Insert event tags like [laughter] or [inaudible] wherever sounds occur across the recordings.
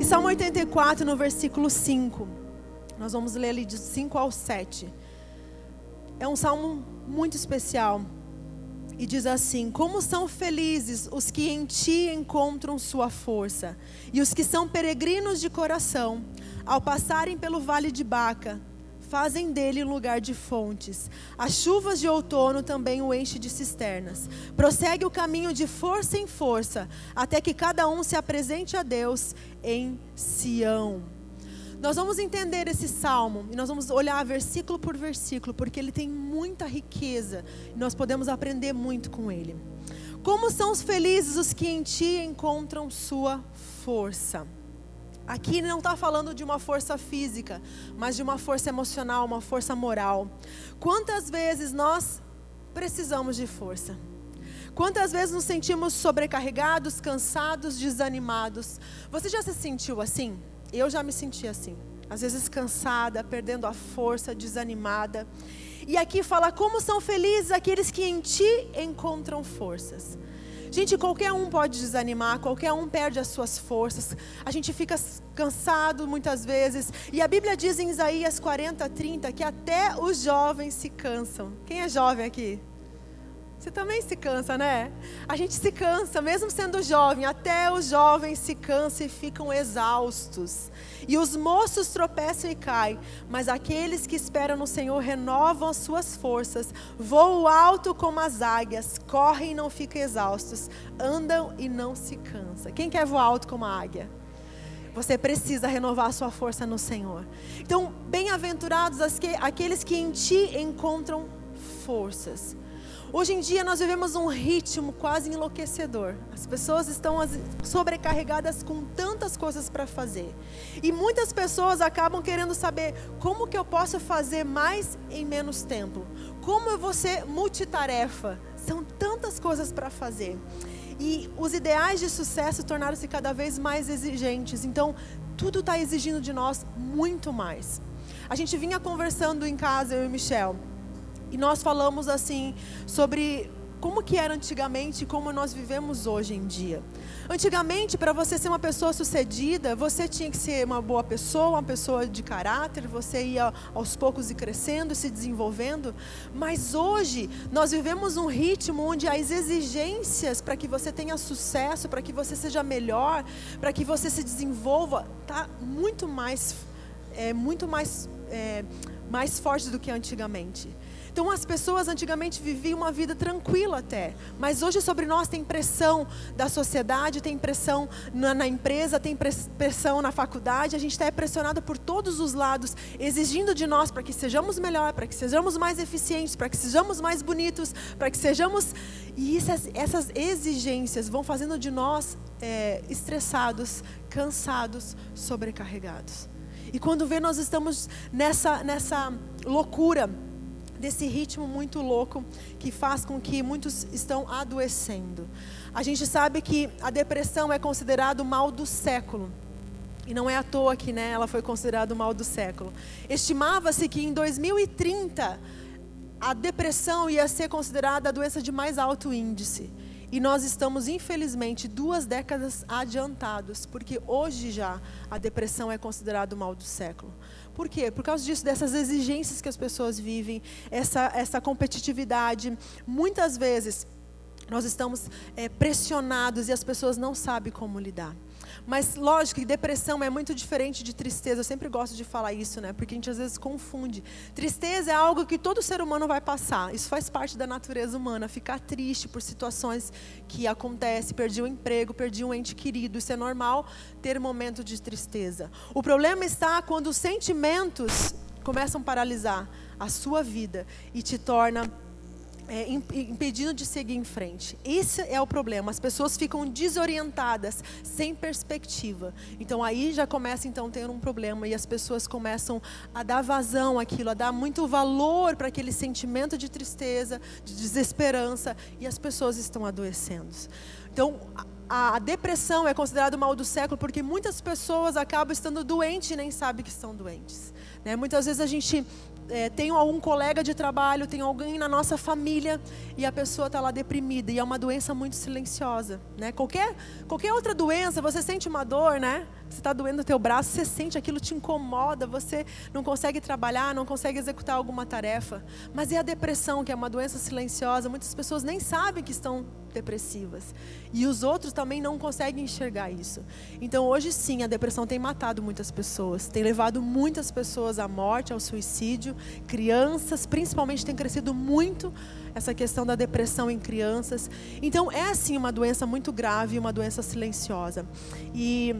E Salmo 84, no versículo 5, nós vamos ler ali de 5 ao 7. É um salmo muito especial. E diz assim: Como são felizes os que em ti encontram sua força, e os que são peregrinos de coração, ao passarem pelo vale de Baca, fazem dele lugar de fontes. As chuvas de outono também o enche de cisternas. Prossegue o caminho de força em força, até que cada um se apresente a Deus em Sião. Nós vamos entender esse salmo e nós vamos olhar versículo por versículo, porque ele tem muita riqueza e nós podemos aprender muito com ele. Como são os felizes os que em ti encontram sua força. Aqui não está falando de uma força física, mas de uma força emocional, uma força moral. Quantas vezes nós precisamos de força? Quantas vezes nos sentimos sobrecarregados, cansados, desanimados? Você já se sentiu assim? Eu já me senti assim. Às vezes cansada, perdendo a força, desanimada. E aqui fala como são felizes aqueles que em ti encontram forças. Gente, qualquer um pode desanimar, qualquer um perde as suas forças. A gente fica cansado muitas vezes. E a Bíblia diz em Isaías 40, 30 que até os jovens se cansam. Quem é jovem aqui? Você também se cansa, né? A gente se cansa, mesmo sendo jovem, até os jovens se cansam e ficam exaustos. E os moços tropeçam e caem, mas aqueles que esperam no Senhor renovam as suas forças, voam alto como as águias, correm e não ficam exaustos, andam e não se cansam. Quem quer voar alto como a águia? Você precisa renovar a sua força no Senhor. Então, bem-aventurados aqueles que em ti encontram forças. Hoje em dia nós vivemos um ritmo quase enlouquecedor. As pessoas estão sobrecarregadas com tantas coisas para fazer. E muitas pessoas acabam querendo saber como que eu posso fazer mais em menos tempo. Como eu vou ser multitarefa? São tantas coisas para fazer. E os ideais de sucesso tornaram-se cada vez mais exigentes. Então, tudo está exigindo de nós muito mais. A gente vinha conversando em casa, eu e Michel. E nós falamos assim sobre como que era antigamente e como nós vivemos hoje em dia. Antigamente, para você ser uma pessoa sucedida, você tinha que ser uma boa pessoa, uma pessoa de caráter, você ia aos poucos ir crescendo, se desenvolvendo. Mas hoje, nós vivemos um ritmo onde as exigências para que você tenha sucesso, para que você seja melhor, para que você se desenvolva, está muito mais, é, muito mais, é, mais forte do que antigamente. Então as pessoas antigamente viviam uma vida tranquila até, mas hoje sobre nós tem pressão da sociedade, tem pressão na, na empresa, tem pressão na faculdade, a gente está pressionado por todos os lados, exigindo de nós para que sejamos melhor, para que sejamos mais eficientes, para que sejamos mais bonitos, para que sejamos e essas, essas exigências vão fazendo de nós é, estressados, cansados, sobrecarregados. E quando vê nós estamos nessa nessa loucura desse ritmo muito louco que faz com que muitos estão adoecendo. A gente sabe que a depressão é considerado o mal do século. E não é à toa que né, ela foi considerada o mal do século. Estimava-se que em 2030 a depressão ia ser considerada a doença de mais alto índice. E nós estamos, infelizmente, duas décadas adiantados, porque hoje já a depressão é considerada o mal do século. Por quê? Por causa disso, dessas exigências que as pessoas vivem, essa, essa competitividade. Muitas vezes nós estamos é, pressionados e as pessoas não sabem como lidar. Mas lógico que depressão é muito diferente de tristeza. Eu sempre gosto de falar isso, né? Porque a gente às vezes confunde. Tristeza é algo que todo ser humano vai passar. Isso faz parte da natureza humana, ficar triste por situações que acontecem, perdi o um emprego, perdi um ente querido. Isso é normal ter momento de tristeza. O problema está quando os sentimentos começam a paralisar a sua vida e te torna é, impedindo de seguir em frente. Esse é o problema. As pessoas ficam desorientadas, sem perspectiva. Então aí já começa então ter um problema e as pessoas começam a dar vazão àquilo, a dar muito valor para aquele sentimento de tristeza, de desesperança e as pessoas estão adoecendo. Então a, a depressão é considerada o mal do século porque muitas pessoas acabam estando doentes e nem sabem que estão doentes. Né? Muitas vezes a gente é, tenho algum colega de trabalho, tenho alguém na nossa família e a pessoa está lá deprimida e é uma doença muito silenciosa, né? Qualquer, qualquer outra doença, você sente uma dor, né? Você está doendo o teu braço, você sente aquilo te incomoda, você não consegue trabalhar, não consegue executar alguma tarefa. Mas e a depressão, que é uma doença silenciosa? Muitas pessoas nem sabem que estão depressivas. E os outros também não conseguem enxergar isso. Então, hoje sim, a depressão tem matado muitas pessoas, tem levado muitas pessoas à morte, ao suicídio. Crianças, principalmente, tem crescido muito essa questão da depressão em crianças. Então, é assim uma doença muito grave, uma doença silenciosa. E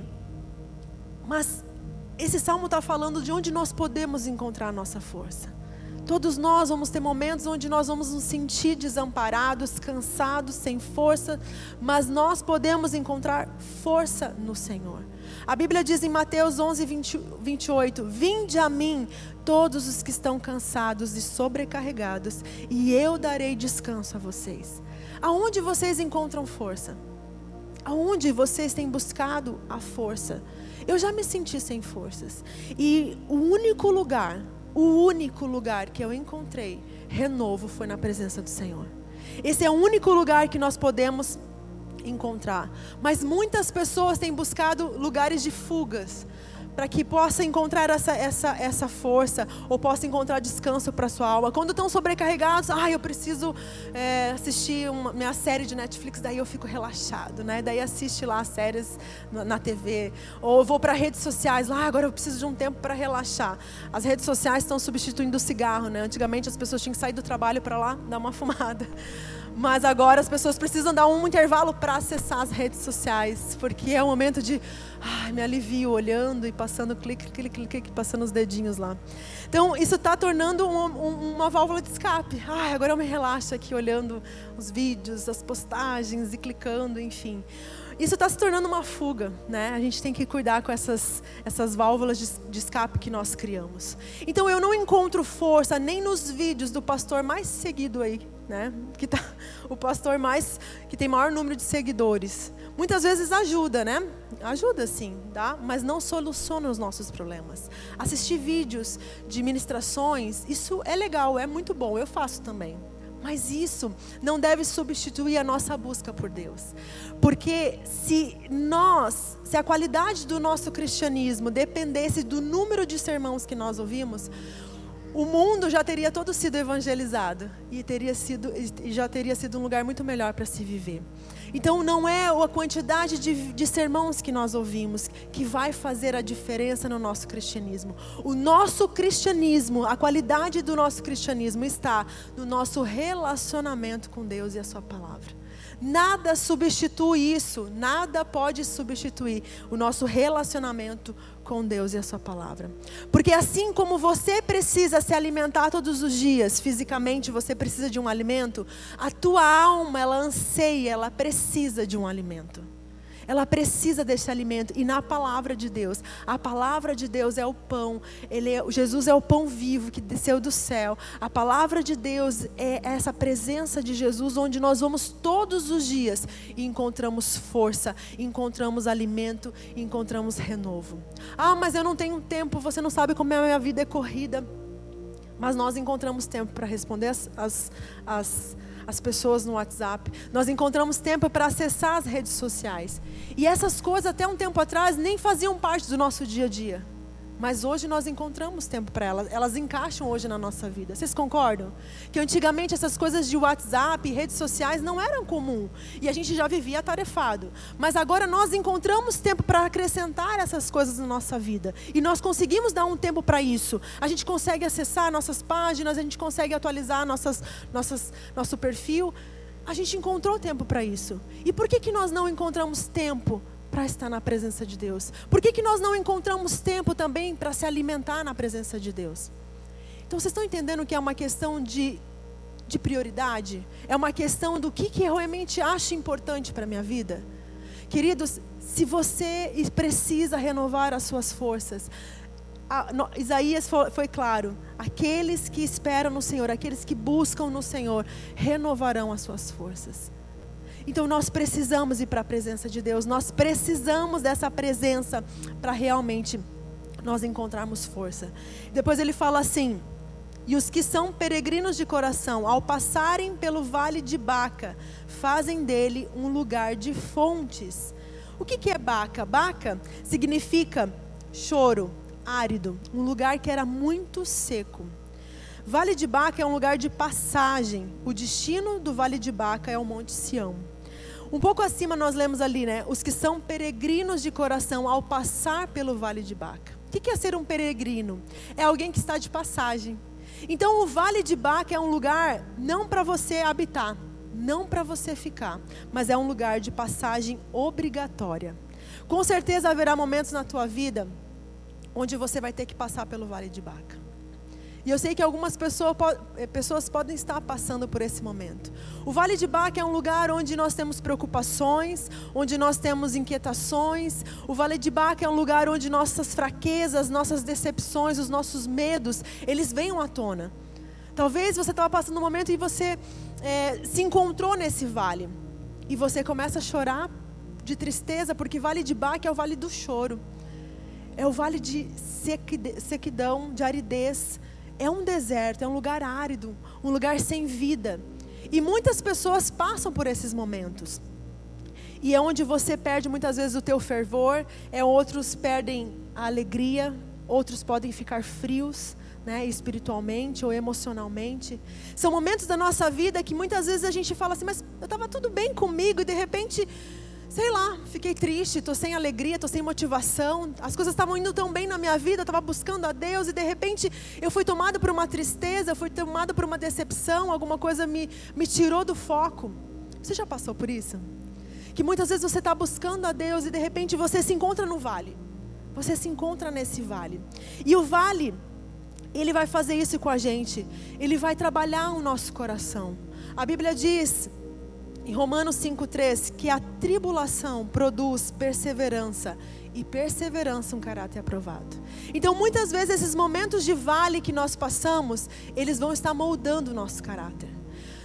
mas esse salmo está falando de onde nós podemos encontrar a nossa força. Todos nós vamos ter momentos onde nós vamos nos sentir desamparados, cansados, sem força, mas nós podemos encontrar força no Senhor. A Bíblia diz em Mateus 11, 20, 28: Vinde a mim, todos os que estão cansados e sobrecarregados, e eu darei descanso a vocês. Aonde vocês encontram força? Aonde vocês têm buscado a força? Eu já me senti sem forças. E o único lugar o único lugar que eu encontrei renovo foi na presença do Senhor. Esse é o único lugar que nós podemos encontrar. Mas muitas pessoas têm buscado lugares de fugas para que possa encontrar essa, essa, essa força, ou possa encontrar descanso para sua alma. Quando estão sobrecarregados, ah, eu preciso é, assistir uma, minha série de Netflix, daí eu fico relaxado, né? Daí assiste lá as séries na, na TV. Ou vou para redes sociais, lá ah, agora eu preciso de um tempo para relaxar. As redes sociais estão substituindo o cigarro, né? Antigamente as pessoas tinham que sair do trabalho para lá dar uma [laughs] fumada. Mas agora as pessoas precisam dar um intervalo para acessar as redes sociais, porque é um momento de ai, me alivio olhando e passando clique, clique, clique, passando os dedinhos lá. Então isso está tornando uma, uma, válvula de escape. Ai, agora eu me relaxo aqui olhando os vídeos, as postagens e clicando, enfim. Isso está se tornando uma fuga, né? A gente tem que cuidar com essas, essas válvulas de, de escape que nós criamos. Então eu não encontro força nem nos vídeos do pastor mais seguido aí né? Que tá o pastor mais que tem maior número de seguidores. Muitas vezes ajuda, né? Ajuda sim, tá? Mas não soluciona os nossos problemas. Assistir vídeos de ministrações, isso é legal, é muito bom, eu faço também. Mas isso não deve substituir a nossa busca por Deus. Porque se nós, se a qualidade do nosso cristianismo dependesse do número de sermãos que nós ouvimos, o mundo já teria todo sido evangelizado e teria sido e já teria sido um lugar muito melhor para se viver. Então não é a quantidade de, de sermões que nós ouvimos que vai fazer a diferença no nosso cristianismo. O nosso cristianismo, a qualidade do nosso cristianismo está no nosso relacionamento com Deus e a Sua palavra. Nada substitui isso, nada pode substituir o nosso relacionamento com Deus e a Sua palavra. Porque assim como você precisa se alimentar todos os dias, fisicamente você precisa de um alimento, a tua alma, ela anseia, ela precisa de um alimento. Ela precisa desse alimento e na palavra de Deus. A palavra de Deus é o pão. Ele é, Jesus é o pão vivo que desceu do céu. A palavra de Deus é essa presença de Jesus onde nós vamos todos os dias e encontramos força, encontramos alimento, encontramos renovo. Ah, mas eu não tenho tempo, você não sabe como é a minha vida é corrida. Mas nós encontramos tempo para responder as, as, as as pessoas no WhatsApp. Nós encontramos tempo para acessar as redes sociais. E essas coisas, até um tempo atrás, nem faziam parte do nosso dia a dia. Mas hoje nós encontramos tempo para elas, elas encaixam hoje na nossa vida. Vocês concordam? Que antigamente essas coisas de WhatsApp, redes sociais não eram comum e a gente já vivia atarefado. Mas agora nós encontramos tempo para acrescentar essas coisas na nossa vida e nós conseguimos dar um tempo para isso. A gente consegue acessar nossas páginas, a gente consegue atualizar nossas, nossas, nosso perfil. A gente encontrou tempo para isso. E por que, que nós não encontramos tempo para estar na presença de Deus? Por que, que nós não encontramos tempo também para se alimentar na presença de Deus? Então vocês estão entendendo que é uma questão de, de prioridade? É uma questão do que, que eu realmente acho importante para a minha vida? Queridos, se você precisa renovar as suas forças, a, no, Isaías foi, foi, claro: aqueles que esperam no Senhor, aqueles que buscam no Senhor, renovarão as suas forças. Então nós precisamos ir para a presença de Deus, nós precisamos dessa presença para realmente nós encontrarmos força. Depois ele fala assim: E os que são peregrinos de coração, ao passarem pelo vale de Baca, fazem dele um lugar de fontes. O que, que é Baca? Baca significa choro, árido, um lugar que era muito seco. Vale de Baca é um lugar de passagem. O destino do Vale de Baca é o Monte Sião. Um pouco acima nós lemos ali, né? Os que são peregrinos de coração ao passar pelo Vale de Baca. O que é ser um peregrino? É alguém que está de passagem. Então o Vale de Baca é um lugar não para você habitar, não para você ficar, mas é um lugar de passagem obrigatória. Com certeza haverá momentos na tua vida onde você vai ter que passar pelo Vale de Baca. E eu sei que algumas pessoas, eh, pessoas podem estar passando por esse momento. O Vale de Baca é um lugar onde nós temos preocupações, onde nós temos inquietações. O Vale de Baca é um lugar onde nossas fraquezas, nossas decepções, os nossos medos, eles venham à tona. Talvez você estava passando um momento e você é, se encontrou nesse vale. E você começa a chorar de tristeza, porque Vale de Baca é o vale do choro. É o vale de sequidão, de aridez. É um deserto, é um lugar árido, um lugar sem vida. E muitas pessoas passam por esses momentos. E é onde você perde muitas vezes o teu fervor, é outros perdem a alegria, outros podem ficar frios, né, espiritualmente ou emocionalmente. São momentos da nossa vida que muitas vezes a gente fala assim, mas eu estava tudo bem comigo e de repente sei lá, fiquei triste, estou sem alegria, estou sem motivação. As coisas estavam indo tão bem na minha vida, eu estava buscando a Deus e de repente eu fui tomado por uma tristeza, fui tomado por uma decepção, alguma coisa me, me tirou do foco. Você já passou por isso? Que muitas vezes você está buscando a Deus e de repente você se encontra no vale. Você se encontra nesse vale. E o vale, ele vai fazer isso com a gente. Ele vai trabalhar o nosso coração. A Bíblia diz em Romanos 5,3, que a tribulação produz perseverança e perseverança um caráter aprovado. Então, muitas vezes esses momentos de vale que nós passamos, eles vão estar moldando o nosso caráter.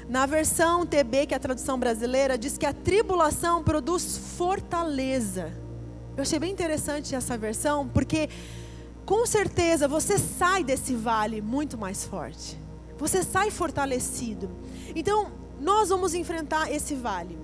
Na versão TB, que é a tradução brasileira, diz que a tribulação produz fortaleza. Eu achei bem interessante essa versão, porque com certeza você sai desse vale muito mais forte. Você sai fortalecido. Então, nós vamos enfrentar esse vale.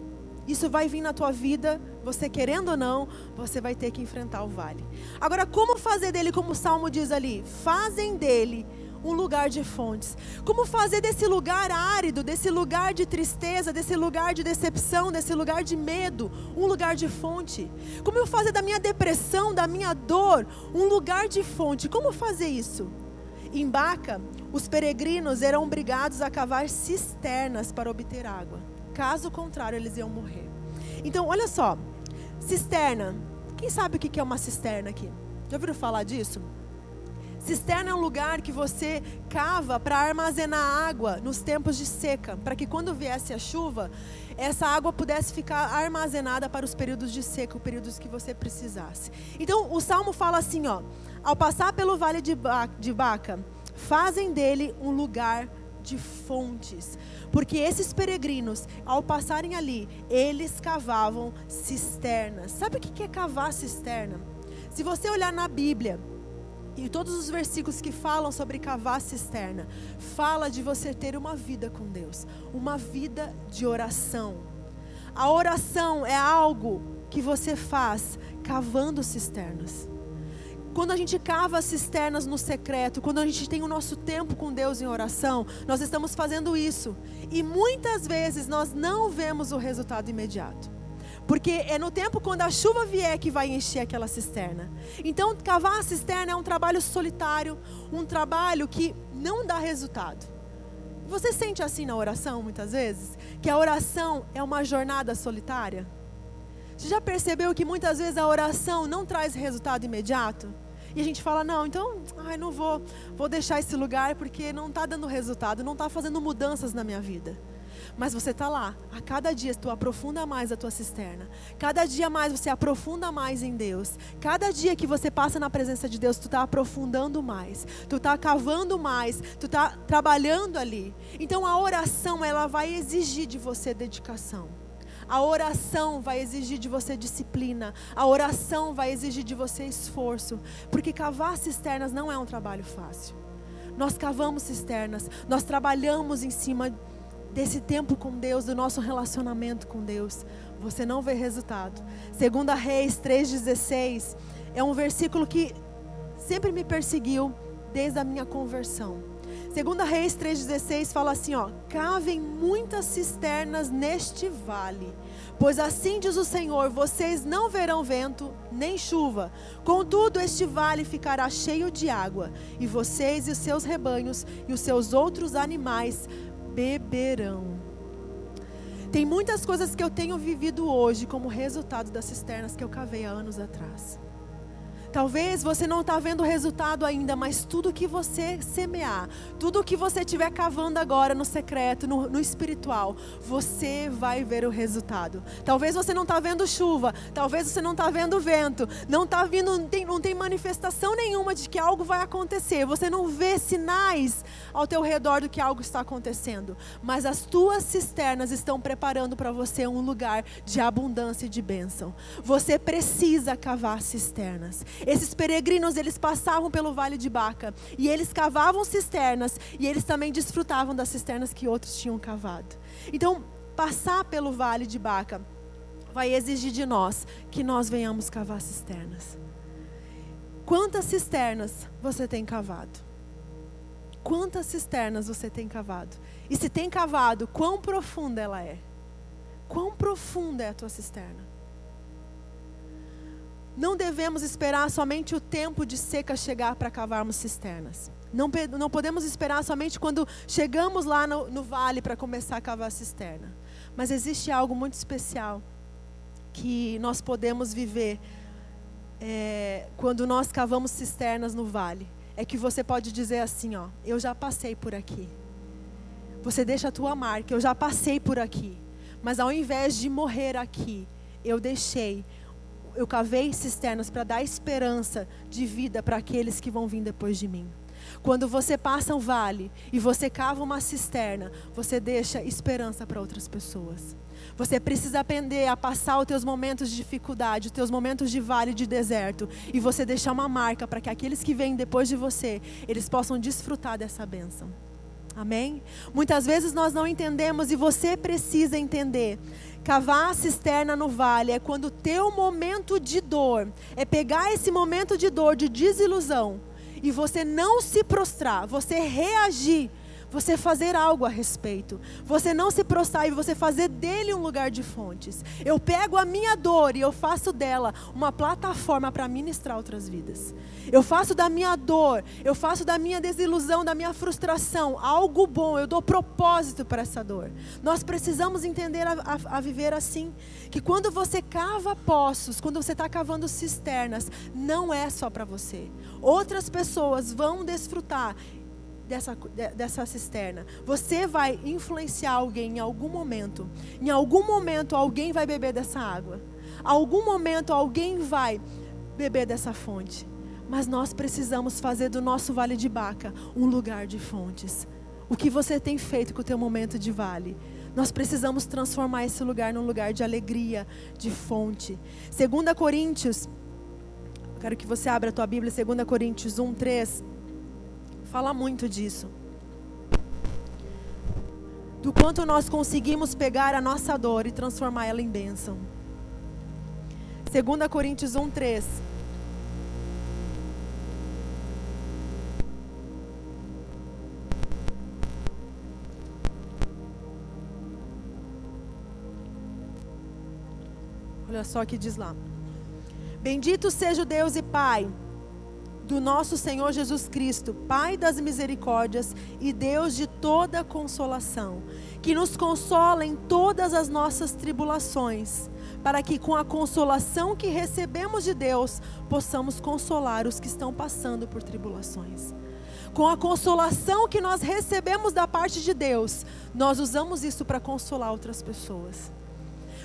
Isso vai vir na tua vida, você querendo ou não, você vai ter que enfrentar o vale. Agora, como fazer dele, como o salmo diz ali? Fazem dele um lugar de fontes. Como fazer desse lugar árido, desse lugar de tristeza, desse lugar de decepção, desse lugar de medo, um lugar de fonte? Como eu fazer da minha depressão, da minha dor, um lugar de fonte? Como fazer isso? Em Baca, os peregrinos eram obrigados a cavar cisternas para obter água. Caso contrário, eles iam morrer. Então, olha só, cisterna. Quem sabe o que é uma cisterna aqui? Já ouviram falar disso? Cisterna é um lugar que você cava para armazenar água nos tempos de seca, para que quando viesse a chuva, essa água pudesse ficar armazenada para os períodos de seca, os períodos que você precisasse. Então, o salmo fala assim, ó: ao passar pelo vale de, Baca, fazem dele um lugar de fontes. Porque esses peregrinos, ao passarem ali, eles cavavam cisternas. Sabe o que é cavar cisterna? Se você olhar na Bíblia, e todos os versículos que falam sobre cavar cisterna, fala de você ter uma vida com Deus, uma vida de oração. A oração é algo que você faz cavando cisternas. Quando a gente cava cisternas no secreto, quando a gente tem o nosso tempo com Deus em oração, nós estamos fazendo isso. E muitas vezes nós não vemos o resultado imediato. Porque é no tempo quando a chuva vier que vai encher aquela cisterna. Então, cavar a cisterna é um trabalho solitário, um trabalho que não dá resultado. Você sente assim na oração muitas vezes? Que a oração é uma jornada solitária? Você já percebeu que muitas vezes a oração não traz resultado imediato? E a gente fala, não, então, ai, não vou, vou deixar esse lugar porque não está dando resultado, não está fazendo mudanças na minha vida. Mas você está lá, a cada dia tu aprofunda mais a tua cisterna. Cada dia mais você aprofunda mais em Deus. Cada dia que você passa na presença de Deus, tu está aprofundando mais. Tu está cavando mais. Tu está trabalhando ali. Então a oração, ela vai exigir de você dedicação. A oração vai exigir de você disciplina. A oração vai exigir de você esforço. Porque cavar cisternas não é um trabalho fácil. nós cavamos cisternas, nós trabalhamos em cima desse tempo com Deus, do nosso relacionamento com Deus, você não vê resultado. Segunda Reis 3:16 é um versículo que sempre me perseguiu desde a minha conversão. Segunda Reis 3:16 fala assim, ó: "Cavem muitas cisternas neste vale, pois assim diz o Senhor: vocês não verão vento nem chuva. Contudo, este vale ficará cheio de água, e vocês e os seus rebanhos e os seus outros animais beberão." Tem muitas coisas que eu tenho vivido hoje como resultado das cisternas que eu cavei há anos atrás. Talvez você não está vendo o resultado ainda, mas tudo que você semear, tudo que você estiver cavando agora no secreto, no, no espiritual, você vai ver o resultado. Talvez você não está vendo chuva, talvez você não está vendo vento, não está vindo, não tem, não tem manifestação nenhuma de que algo vai acontecer. Você não vê sinais ao teu redor do que algo está acontecendo, mas as tuas cisternas estão preparando para você um lugar de abundância e de bênção. Você precisa cavar cisternas. Esses peregrinos, eles passavam pelo vale de Baca e eles cavavam cisternas e eles também desfrutavam das cisternas que outros tinham cavado. Então, passar pelo vale de Baca vai exigir de nós que nós venhamos cavar cisternas. Quantas cisternas você tem cavado? Quantas cisternas você tem cavado? E se tem cavado, quão profunda ela é? Quão profunda é a tua cisterna? Não devemos esperar somente o tempo de seca chegar para cavarmos cisternas. Não, não podemos esperar somente quando chegamos lá no, no vale para começar a cavar a cisterna. Mas existe algo muito especial que nós podemos viver é, quando nós cavamos cisternas no vale. É que você pode dizer assim: ó, eu já passei por aqui. Você deixa a tua marca, eu já passei por aqui. Mas ao invés de morrer aqui, eu deixei eu cavei cisternas para dar esperança de vida para aqueles que vão vir depois de mim. Quando você passa um vale e você cava uma cisterna, você deixa esperança para outras pessoas. Você precisa aprender a passar os teus momentos de dificuldade, os teus momentos de vale de deserto, e você deixar uma marca para que aqueles que vêm depois de você, eles possam desfrutar dessa bênção. Amém? Muitas vezes nós não entendemos e você precisa entender Cavar a cisterna no vale é quando o teu momento de dor, é pegar esse momento de dor, de desilusão, e você não se prostrar, você reagir você fazer algo a respeito. Você não se prostrar e você fazer dele um lugar de fontes. Eu pego a minha dor e eu faço dela uma plataforma para ministrar outras vidas. Eu faço da minha dor, eu faço da minha desilusão, da minha frustração algo bom. Eu dou propósito para essa dor. Nós precisamos entender a, a, a viver assim. Que quando você cava poços, quando você está cavando cisternas, não é só para você. Outras pessoas vão desfrutar dessa, dessa cisterna. Você vai influenciar alguém em algum momento. Em algum momento alguém vai beber dessa água. Algum momento alguém vai beber dessa fonte. Mas nós precisamos fazer do nosso vale de Baca um lugar de fontes. O que você tem feito com o teu momento de vale? Nós precisamos transformar esse lugar num lugar de alegria, de fonte. 2 Coríntios, quero que você abra a tua Bíblia, 2 Coríntios 1, 3 fala muito disso. Do quanto nós conseguimos pegar a nossa dor e transformar ela em bênção. 2 Coríntios 1, 3. Olha só o que diz lá. Bendito seja o Deus e Pai do nosso Senhor Jesus Cristo, Pai das misericórdias e Deus de toda consolação, que nos consola em todas as nossas tribulações, para que com a consolação que recebemos de Deus, possamos consolar os que estão passando por tribulações. Com a consolação que nós recebemos da parte de Deus, nós usamos isso para consolar outras pessoas.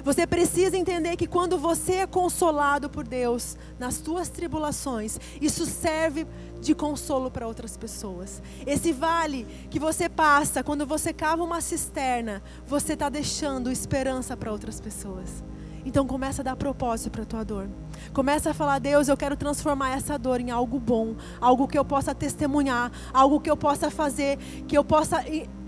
Você precisa entender que quando você é consolado por Deus nas tuas tribulações, isso serve de consolo para outras pessoas. Esse vale que você passa, quando você cava uma cisterna, você está deixando esperança para outras pessoas. Então começa a dar propósito para a tua dor. Começa a falar, Deus, eu quero transformar essa dor em algo bom, algo que eu possa testemunhar, algo que eu possa fazer, que eu possa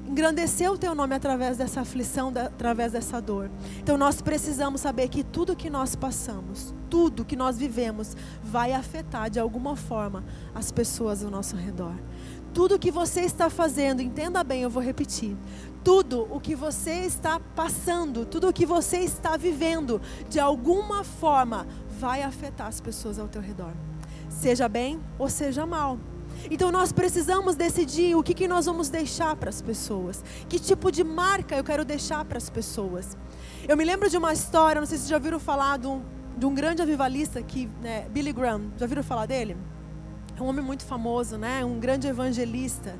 engrandecer o teu nome através dessa aflição, através dessa dor. Então nós precisamos saber que tudo que nós passamos, tudo que nós vivemos, vai afetar de alguma forma as pessoas ao nosso redor. Tudo que você está fazendo, entenda bem, eu vou repetir. Tudo o que você está passando, tudo o que você está vivendo, de alguma forma vai afetar as pessoas ao teu redor. Seja bem ou seja mal. Então nós precisamos decidir o que, que nós vamos deixar para as pessoas. Que tipo de marca eu quero deixar para as pessoas. Eu me lembro de uma história, não sei se vocês já ouviram falar de um, de um grande avivalista, que, né, Billy Graham. Já ouviram falar dele? É um homem muito famoso, né? um grande evangelista.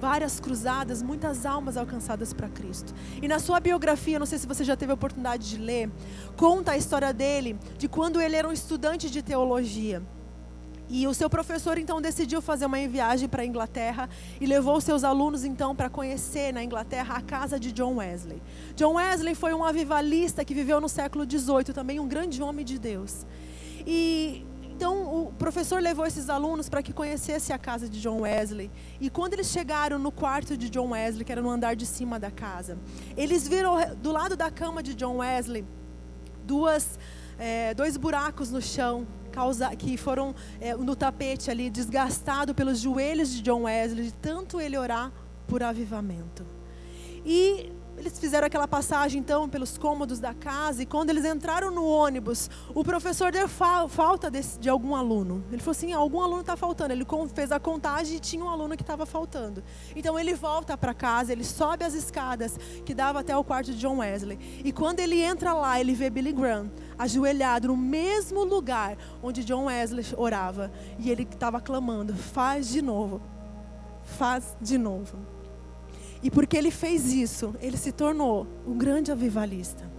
Várias cruzadas, muitas almas alcançadas para Cristo. E na sua biografia, não sei se você já teve a oportunidade de ler, conta a história dele, de quando ele era um estudante de teologia. E o seu professor então decidiu fazer uma viagem para a Inglaterra e levou seus alunos então para conhecer na Inglaterra a casa de John Wesley. John Wesley foi um avivalista que viveu no século XVIII, também um grande homem de Deus. E então o professor levou esses alunos para que conhecesse a casa de John Wesley. E quando eles chegaram no quarto de John Wesley, que era no andar de cima da casa, eles viram do lado da cama de John Wesley duas, é, dois buracos no chão causa, que foram é, no tapete ali, desgastado pelos joelhos de John Wesley, de tanto ele orar por avivamento. E eles fizeram aquela passagem então pelos cômodos da casa e quando eles entraram no ônibus, o professor deu fa falta de, de, algum aluno. Ele falou assim: algum aluno está faltando. Ele fez a contagem e tinha um aluno que estava faltando. Então ele volta para casa, ele sobe as escadas que dava até o quarto de John Wesley. E quando ele entra lá, ele vê Billy Graham ajoelhado no mesmo lugar onde John Wesley orava e ele estava clamando: faz de novo, faz de novo. E porque ele fez isso, ele se tornou um grande avivalista.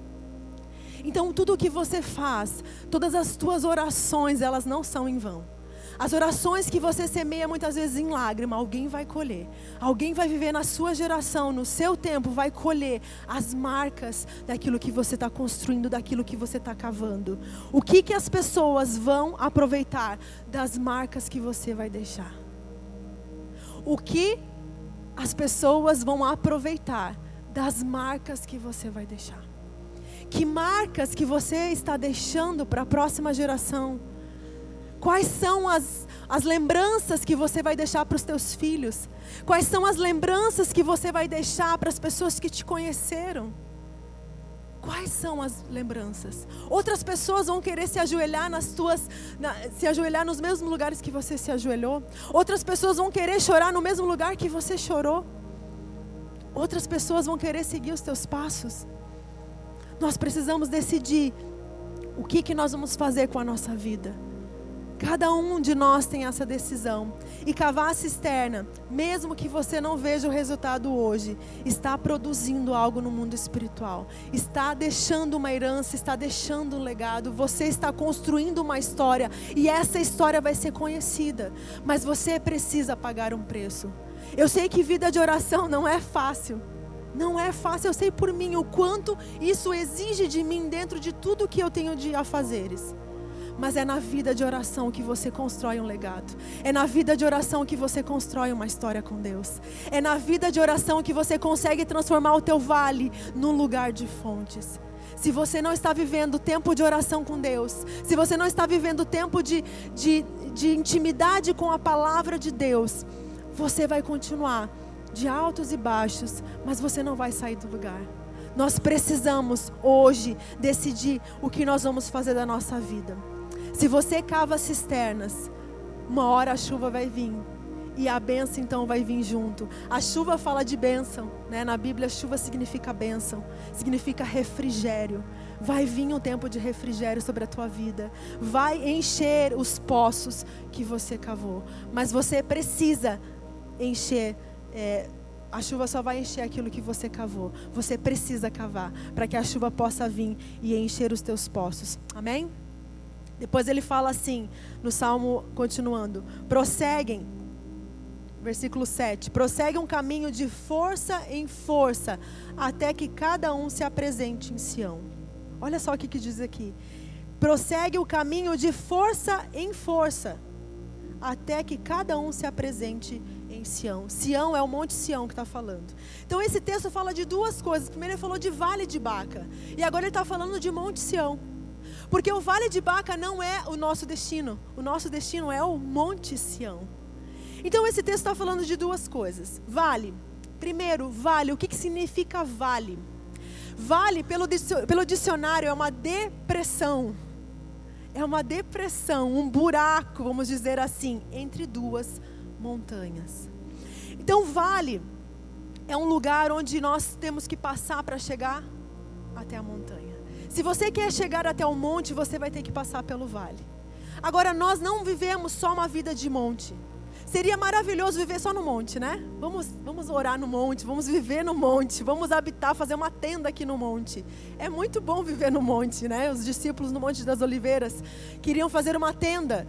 Então, tudo o que você faz, todas as tuas orações, elas não são em vão. As orações que você semeia muitas vezes em lágrima, alguém vai colher. Alguém vai viver na sua geração, no seu tempo, vai colher as marcas daquilo que você está construindo, daquilo que você está cavando. O que, que as pessoas vão aproveitar das marcas que você vai deixar? O que as pessoas vão aproveitar das marcas que você vai deixar. Que marcas que você está deixando para a próxima geração? Quais são as, as lembranças que você vai deixar para os teus filhos? Quais são as lembranças que você vai deixar para as pessoas que te conheceram? Quais são as lembranças? Outras pessoas vão querer se ajoelhar nas tuas, na, se ajoelhar nos mesmos lugares que você se ajoelhou. Outras pessoas vão querer chorar no mesmo lugar que você chorou. Outras pessoas vão querer seguir os teus passos. Nós precisamos decidir o que que nós vamos fazer com a nossa vida. Cada um de nós tem essa decisão. E cavar a cisterna, mesmo que você não veja o resultado hoje, está produzindo algo no mundo espiritual. Está deixando uma herança, está deixando um legado. Você está construindo uma história e essa história vai ser conhecida. Mas você precisa pagar um preço. Eu sei que vida de oração não é fácil. Não é fácil, eu sei por mim o quanto isso exige de mim dentro de tudo que eu tenho de afazeres. Mas é na vida de oração que você constrói um legado. É na vida de oração que você constrói uma história com Deus. É na vida de oração que você consegue transformar o teu vale num lugar de fontes. Se você não está vivendo tempo de oração com Deus, se você não está vivendo tempo de, de, de intimidade com a palavra de Deus, você vai continuar de altos e baixos, mas você não vai sair do lugar. Nós precisamos hoje decidir o que nós vamos fazer da nossa vida. Se você cava cisternas, uma hora a chuva vai vir. E a benção então vai vir junto. A chuva fala de bênção, né? Na Bíblia, chuva significa bênção, significa refrigério. Vai vir um tempo de refrigério sobre a tua vida. Vai encher os poços que você cavou. Mas você precisa encher. É, a chuva só vai encher aquilo que você cavou. Você precisa cavar para que a chuva possa vir e encher os teus poços. Amém? Depois ele fala assim, no Salmo, continuando: prosseguem, versículo 7, prosseguem um caminho de força em força, até que cada um se apresente em Sião. Olha só o que, que diz aqui. Prossegue o caminho de força em força, até que cada um se apresente em Sião. Sião é o Monte Sião que está falando. Então esse texto fala de duas coisas. Primeiro ele falou de Vale de Baca. E agora ele está falando de Monte Sião. Porque o Vale de Baca não é o nosso destino. O nosso destino é o Monte Sião. Então esse texto está falando de duas coisas. Vale. Primeiro, vale. O que, que significa vale? Vale, pelo, pelo dicionário, é uma depressão. É uma depressão, um buraco, vamos dizer assim, entre duas montanhas. Então, vale é um lugar onde nós temos que passar para chegar até a montanha. Se você quer chegar até o monte, você vai ter que passar pelo vale. Agora, nós não vivemos só uma vida de monte. Seria maravilhoso viver só no monte, né? Vamos, vamos orar no monte, vamos viver no monte, vamos habitar, fazer uma tenda aqui no monte. É muito bom viver no monte, né? Os discípulos no Monte das Oliveiras queriam fazer uma tenda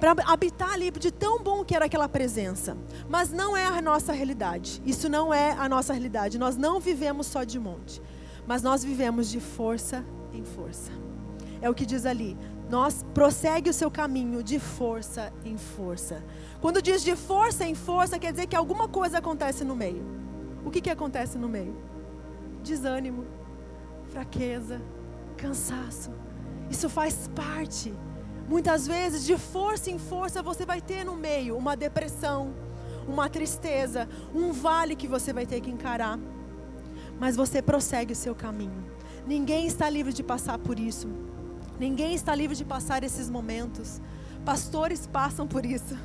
para habitar ali de tão bom que era aquela presença. Mas não é a nossa realidade. Isso não é a nossa realidade. Nós não vivemos só de monte, mas nós vivemos de força em força. É o que diz ali. Nós prossegue o seu caminho de força em força. Quando diz de força em força, quer dizer que alguma coisa acontece no meio. O que, que acontece no meio? Desânimo, fraqueza, cansaço. Isso faz parte. Muitas vezes, de força em força, você vai ter no meio uma depressão, uma tristeza, um vale que você vai ter que encarar. Mas você prossegue o seu caminho. Ninguém está livre de passar por isso. Ninguém está livre de passar esses momentos. Pastores passam por isso.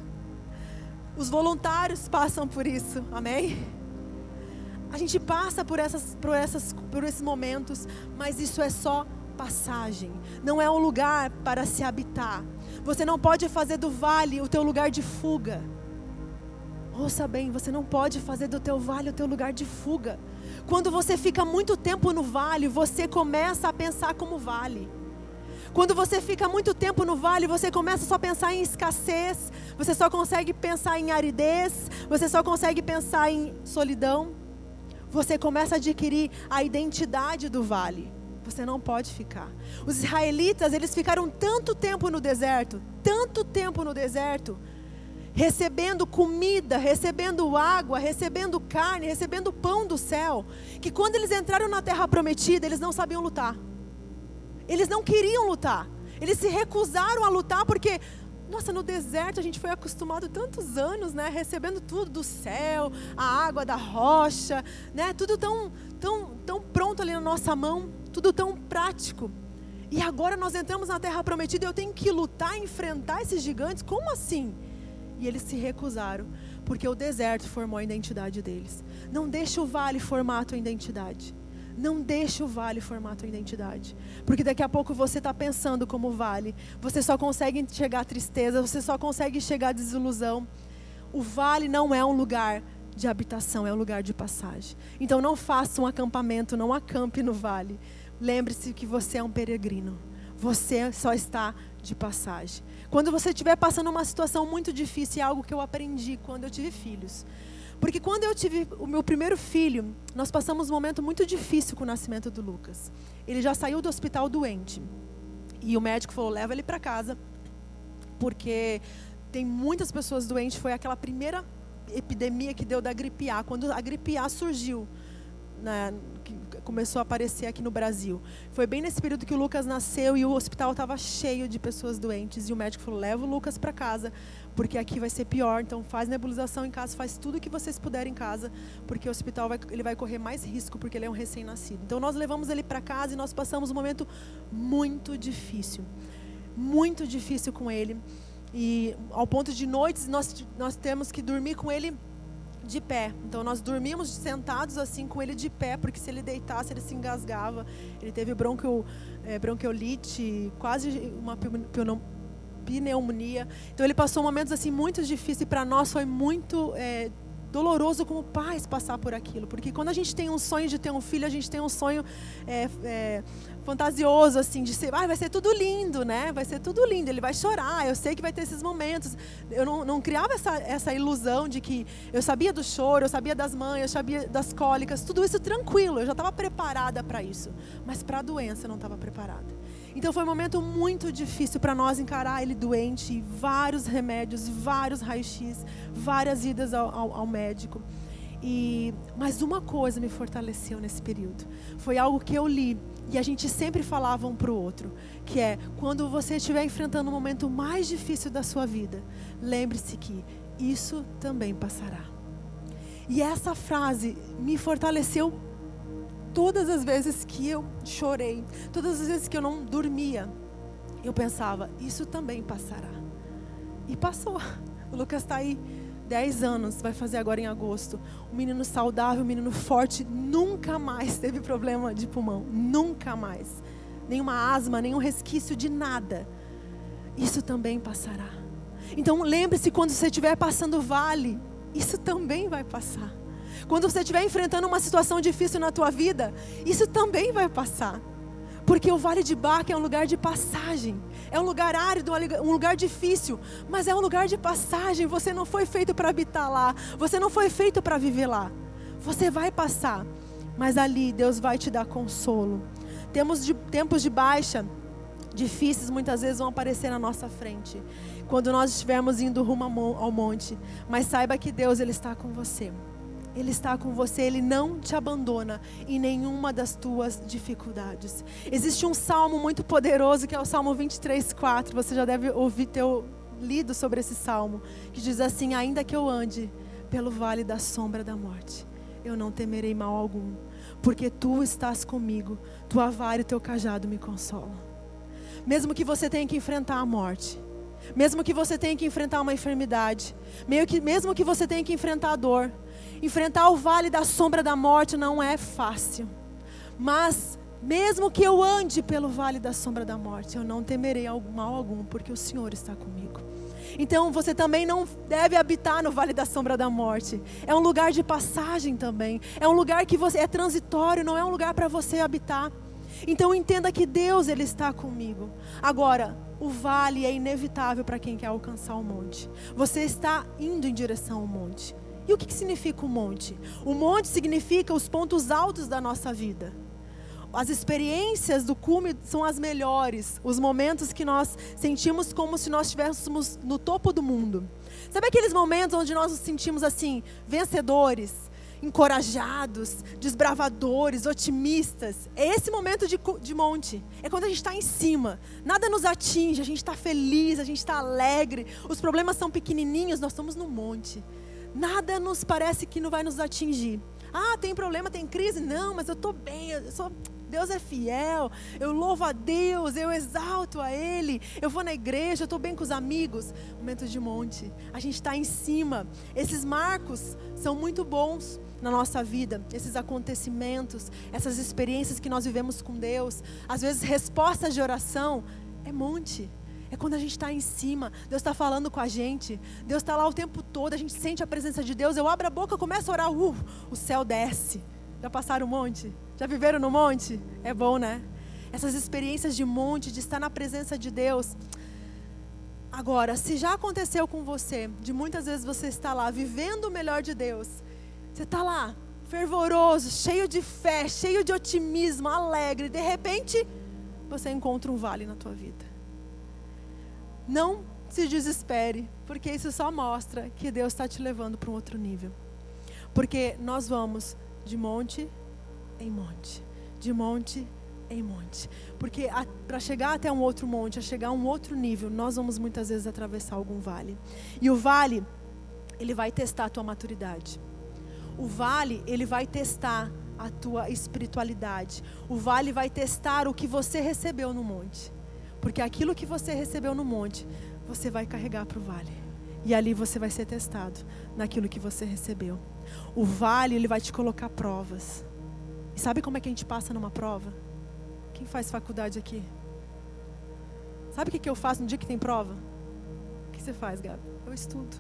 Os voluntários passam por isso, amém? A gente passa por, essas, por, essas, por esses momentos, mas isso é só passagem, não é um lugar para se habitar. Você não pode fazer do vale o teu lugar de fuga. Ouça bem, você não pode fazer do teu vale o teu lugar de fuga. Quando você fica muito tempo no vale, você começa a pensar como vale. Quando você fica muito tempo no vale, você começa só a pensar em escassez, você só consegue pensar em aridez, você só consegue pensar em solidão. Você começa a adquirir a identidade do vale. Você não pode ficar. Os israelitas, eles ficaram tanto tempo no deserto, tanto tempo no deserto, recebendo comida, recebendo água, recebendo carne, recebendo pão do céu, que quando eles entraram na terra prometida, eles não sabiam lutar. Eles não queriam lutar. Eles se recusaram a lutar porque, nossa, no deserto a gente foi acostumado tantos anos, né, recebendo tudo do céu, a água da rocha, né, tudo tão, tão, tão pronto ali na nossa mão, tudo tão prático. E agora nós entramos na terra prometida e eu tenho que lutar, enfrentar esses gigantes? Como assim? E eles se recusaram, porque o deserto formou a identidade deles. Não deixe o vale formar a tua identidade. Não deixe o vale formar a tua identidade. Porque daqui a pouco você está pensando como vale. Você só consegue enxergar tristeza, você só consegue enxergar desilusão. O vale não é um lugar de habitação, é um lugar de passagem. Então não faça um acampamento, não acampe no vale. Lembre-se que você é um peregrino. Você só está de passagem. Quando você estiver passando uma situação muito difícil, é algo que eu aprendi quando eu tive filhos. Porque quando eu tive o meu primeiro filho, nós passamos um momento muito difícil com o nascimento do Lucas. Ele já saiu do hospital doente. E o médico falou: leva ele para casa, porque tem muitas pessoas doentes. Foi aquela primeira epidemia que deu da gripe A. Quando a gripe A surgiu, né, começou a aparecer aqui no Brasil. Foi bem nesse período que o Lucas nasceu e o hospital estava cheio de pessoas doentes. E o médico falou: leva o Lucas para casa, porque aqui vai ser pior. Então faz nebulização em casa, faz tudo o que vocês puderem em casa, porque o hospital vai, ele vai correr mais risco, porque ele é um recém-nascido. Então nós levamos ele para casa e nós passamos um momento muito difícil, muito difícil com ele. E ao ponto de noites nós, nós temos que dormir com ele de pé. Então nós dormimos sentados assim com ele de pé, porque se ele deitasse ele se engasgava. Ele teve bronquio, é, bronquiolite, quase uma pneumonia. Então ele passou momentos assim muito difíceis e para nós foi muito é, doloroso como pais passar por aquilo, porque quando a gente tem um sonho de ter um filho, a gente tem um sonho é, é, fantasioso, assim, de ser, ah, vai ser tudo lindo, né? Vai ser tudo lindo, ele vai chorar, eu sei que vai ter esses momentos. Eu não, não criava essa, essa ilusão de que eu sabia do choro, eu sabia das mães, eu sabia das cólicas, tudo isso tranquilo, eu já estava preparada para isso, mas para a doença eu não estava preparada. Então foi um momento muito difícil para nós encarar ele doente, vários remédios, vários raios-x, várias idas ao, ao, ao médico. E, mas uma coisa me fortaleceu nesse período. Foi algo que eu li e a gente sempre falava um para o outro, que é quando você estiver enfrentando o momento mais difícil da sua vida, lembre-se que isso também passará. E essa frase me fortaleceu todas as vezes que eu chorei, todas as vezes que eu não dormia, eu pensava, isso também passará. E passou. [laughs] O Lucas está aí 10 anos, vai fazer agora em agosto. Um menino saudável, um menino forte, nunca mais teve problema de pulmão. Nunca mais. Nenhuma asma, nenhum resquício de nada. Isso também passará. Então lembre-se quando você estiver passando vale, isso também vai passar. Quando você estiver enfrentando uma situação difícil na tua vida, isso também vai passar. Porque o Vale de Baca é um lugar de passagem. É um lugar árido, um lugar difícil, mas é um lugar de passagem. Você não foi feito para habitar lá. Você não foi feito para viver lá. Você vai passar, mas ali Deus vai te dar consolo. Temos de, tempos de baixa, difíceis muitas vezes vão aparecer na nossa frente, quando nós estivermos indo rumo ao monte. Mas saiba que Deus ele está com você. Ele está com você, Ele não te abandona em nenhuma das tuas dificuldades. Existe um salmo muito poderoso que é o Salmo 23, 4. Você já deve ouvir ter lido sobre esse salmo, que diz assim: Ainda que eu ande pelo vale da sombra da morte, eu não temerei mal algum, porque tu estás comigo, tua vara e teu cajado me consolam. Mesmo que você tenha que enfrentar a morte, mesmo que você tenha que enfrentar uma enfermidade, mesmo que você tenha que enfrentar a dor, Enfrentar o vale da sombra da morte não é fácil. Mas, mesmo que eu ande pelo vale da sombra da morte, eu não temerei mal algum, porque o Senhor está comigo. Então você também não deve habitar no vale da sombra da morte. É um lugar de passagem também. É um lugar que você é transitório, não é um lugar para você habitar. Então entenda que Deus ele está comigo. Agora, o vale é inevitável para quem quer alcançar o monte. Você está indo em direção ao monte. E o que, significa o monte? O monte significa os pontos altos da nossa vida. As experiências do cume são as melhores, os momentos que nós sentimos como se nós estivéssemos no topo do mundo. Sabe aqueles momentos onde nós nos sentimos assim, vencedores, encorajados, desbravadores, otimistas? É esse momento de, de monte. É quando a gente está em cima, nada nos atinge, a gente está feliz, a gente está alegre, os problemas são pequenininhos, nós estamos no monte nada nos parece que não vai nos atingir. Ah, tem problema, tem crise? Não, mas eu estou bem, eu sou, Deus é fiel, eu louvo a Deus, eu exalto a Ele, eu vou na igreja, eu estou bem com os amigos. Momento de monte, a gente está em cima. Esses marcos são muito bons na nossa vida, esses acontecimentos, essas experiências que nós vivemos com Deus, às vezes respostas de oração, é monte. É quando a gente está em cima, Deus está falando com a gente, Deus está lá o tempo todo, a gente sente a presença de Deus. Eu abro a boca, começo a orar, uh, o céu desce. Já passaram um monte? Já viveram no monte? É bom, né? Essas experiências de monte, de estar na presença de Deus. Agora, se já aconteceu com você, de muitas vezes você está lá vivendo o melhor de Deus, você está lá fervoroso, cheio de fé, cheio de otimismo, alegre, de repente você encontra um vale na tua vida. Não se desespere, porque isso só mostra que Deus está te levando para um outro nível. Porque nós vamos de monte em monte, de monte em monte. Porque para chegar até um outro monte, a chegar a um outro nível, nós vamos muitas vezes atravessar algum vale. E o vale, ele vai testar a tua maturidade. O vale, ele vai testar a tua espiritualidade. O vale vai testar o que você recebeu no monte. Porque aquilo que você recebeu no monte, você vai carregar para o vale. E ali você vai ser testado naquilo que você recebeu. O vale, ele vai te colocar provas. E sabe como é que a gente passa numa prova? Quem faz faculdade aqui? Sabe o que, eu faço no dia que tem prova? O que você faz, Gabi? Eu estudo.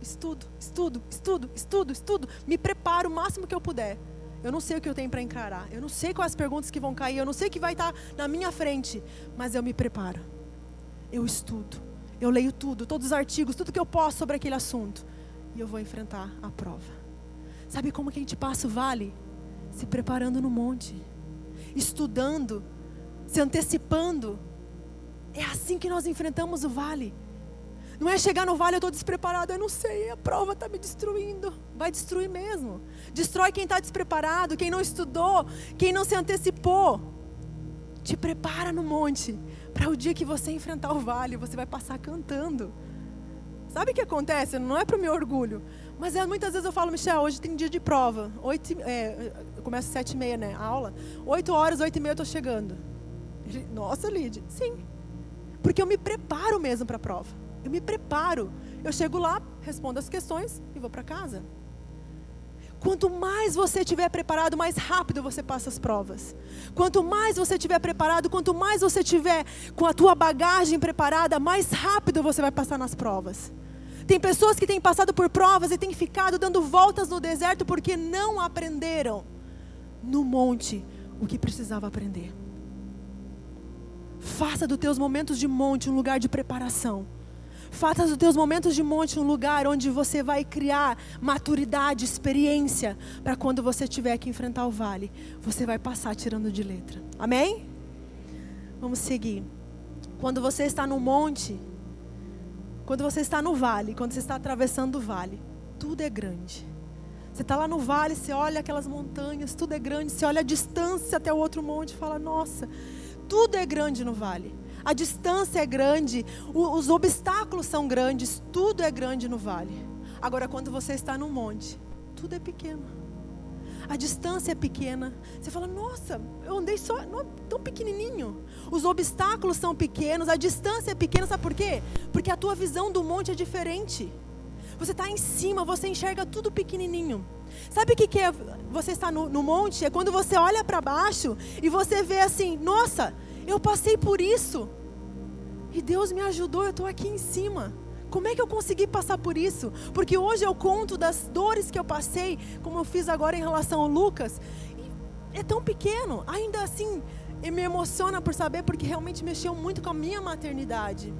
estudo, estudo, estudo, estudo, estudo, me preparo o máximo que eu puder. Eu não sei o que eu tenho para encarar. Eu não sei quais as perguntas que vão cair. Eu não sei o que vai estar na minha frente. Mas eu me preparo. Eu estudo. Eu leio tudo, todos os artigos, tudo que eu posso sobre aquele assunto. E eu vou enfrentar a prova. Sabe como que a gente passa o vale? Se preparando no monte, estudando, se antecipando. É assim que nós enfrentamos o vale. Não é chegar no vale, eu estou despreparado, eu não sei, a prova está me destruindo. Vai destruir mesmo. Destrói quem está despreparado, quem não estudou, quem não se antecipou. Te prepara no monte, para o dia que você enfrentar o vale, você vai passar cantando. Sabe o que acontece? Não é para o meu orgulho, mas é, muitas vezes eu falo, Michel, hoje tem dia de prova. Oito, é, eu começo às sete e meia, né? A aula. Oito horas, oito e meia eu estou chegando. Nossa, Lid, sim. Porque eu me preparo mesmo para a prova. Eu me preparo. Eu chego lá, respondo as questões e vou para casa. Quanto mais você estiver preparado, mais rápido você passa as provas. Quanto mais você estiver preparado, quanto mais você tiver com a tua bagagem preparada, mais rápido você vai passar nas provas. Tem pessoas que têm passado por provas e têm ficado dando voltas no deserto porque não aprenderam no monte o que precisava aprender. Faça dos teus momentos de monte um lugar de preparação. Faça dos teus momentos de monte um lugar onde você vai criar maturidade, experiência, para quando você tiver que enfrentar o vale, você vai passar tirando de letra. Amém? Vamos seguir. Quando você está no monte, quando você está no vale, quando você está atravessando o vale, tudo é grande. Você está lá no vale, você olha aquelas montanhas, tudo é grande. Você olha a distância até o outro monte e fala: Nossa, tudo é grande no vale a distância é grande, os obstáculos são grandes, tudo é grande no vale. Agora, quando você está no monte, tudo é pequeno. A distância é pequena. Você fala, nossa, eu andei só tão pequenininho. Os obstáculos são pequenos, a distância é pequena, sabe por quê? Porque a tua visão do monte é diferente. Você está em cima, você enxerga tudo pequenininho. Sabe o que, que é você estar no, no monte? É quando você olha para baixo e você vê assim, nossa, eu passei por isso. E Deus me ajudou, eu estou aqui em cima. Como é que eu consegui passar por isso? Porque hoje eu conto das dores que eu passei, como eu fiz agora em relação ao Lucas. E é tão pequeno, ainda assim, me emociona por saber, porque realmente mexeu muito com a minha maternidade,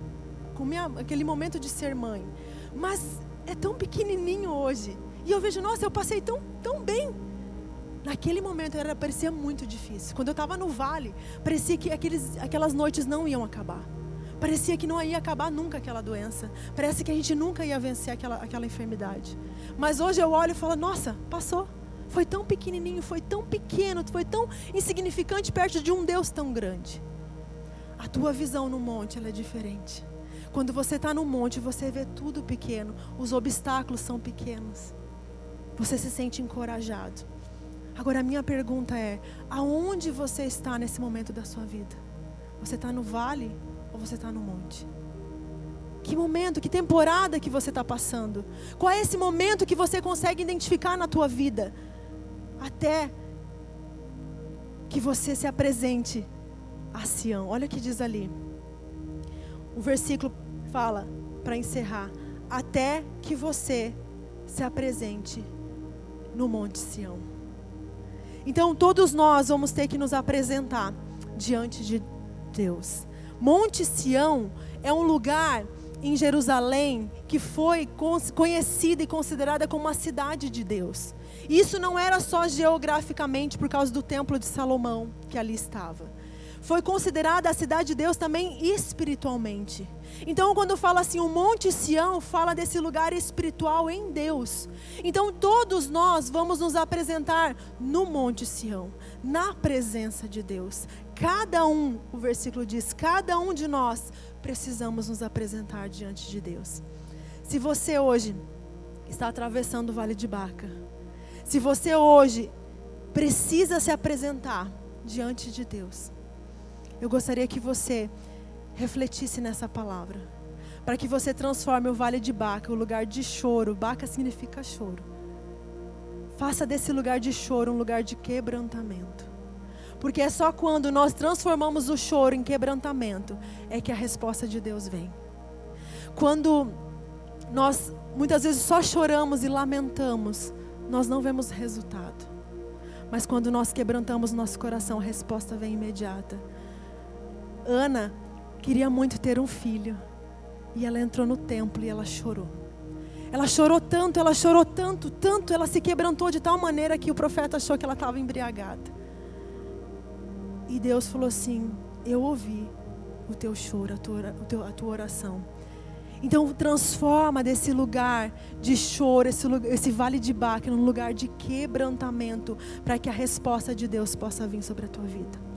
com minha, aquele momento de ser mãe. Mas é tão pequenininho hoje. E eu vejo, nossa, eu passei tão, tão bem. Naquele momento era parecia muito difícil. Quando eu estava no vale, parecia que aqueles, aquelas noites não iam acabar. Parecia que não ia acabar nunca aquela doença. Parece que a gente nunca ia vencer aquela, aquela enfermidade. Mas hoje eu olho e falo: Nossa, passou. Foi tão pequenininho, foi tão pequeno, foi tão insignificante perto de um Deus tão grande. A tua visão no monte é diferente. Quando você está no monte, você vê tudo pequeno, os obstáculos são pequenos. Você se sente encorajado. Agora a minha pergunta é: aonde você está nesse momento da sua vida? Você está no vale ou você está no monte? Que momento, que temporada que você está passando? Qual é esse momento que você consegue identificar na tua vida? Até que você se apresente a Sião. Olha o que diz ali. O versículo fala, para encerrar, até que você se apresente no Monte Sião. Então, todos nós vamos ter que nos apresentar diante de Deus. Monte Sião é um lugar em Jerusalém que foi conhecida e considerada como uma cidade de Deus. Isso não era só geograficamente por causa do templo de Salomão que ali estava. Foi considerada a cidade de Deus também espiritualmente. Então, quando fala assim, o Monte Sião, fala desse lugar espiritual em Deus. Então, todos nós vamos nos apresentar no Monte Sião, na presença de Deus. Cada um, o versículo diz, cada um de nós precisamos nos apresentar diante de Deus. Se você hoje está atravessando o vale de Baca, se você hoje precisa se apresentar diante de Deus, eu gostaria que você refletisse nessa palavra. Para que você transforme o vale de Baca, o lugar de choro, Baca significa choro. Faça desse lugar de choro um lugar de quebrantamento. Porque é só quando nós transformamos o choro em quebrantamento é que a resposta de Deus vem. Quando nós muitas vezes só choramos e lamentamos, nós não vemos resultado. Mas quando nós quebrantamos nosso coração, a resposta vem imediata. Ana queria muito ter um filho. E ela entrou no templo e ela chorou. Ela chorou tanto, ela chorou tanto, tanto, ela se quebrantou de tal maneira que o profeta achou que ela estava embriagada. E Deus falou assim: Eu ouvi o teu choro, a tua, a tua oração. Então transforma desse lugar de choro, esse, esse vale de Baque, num lugar de quebrantamento, para que a resposta de Deus possa vir sobre a tua vida.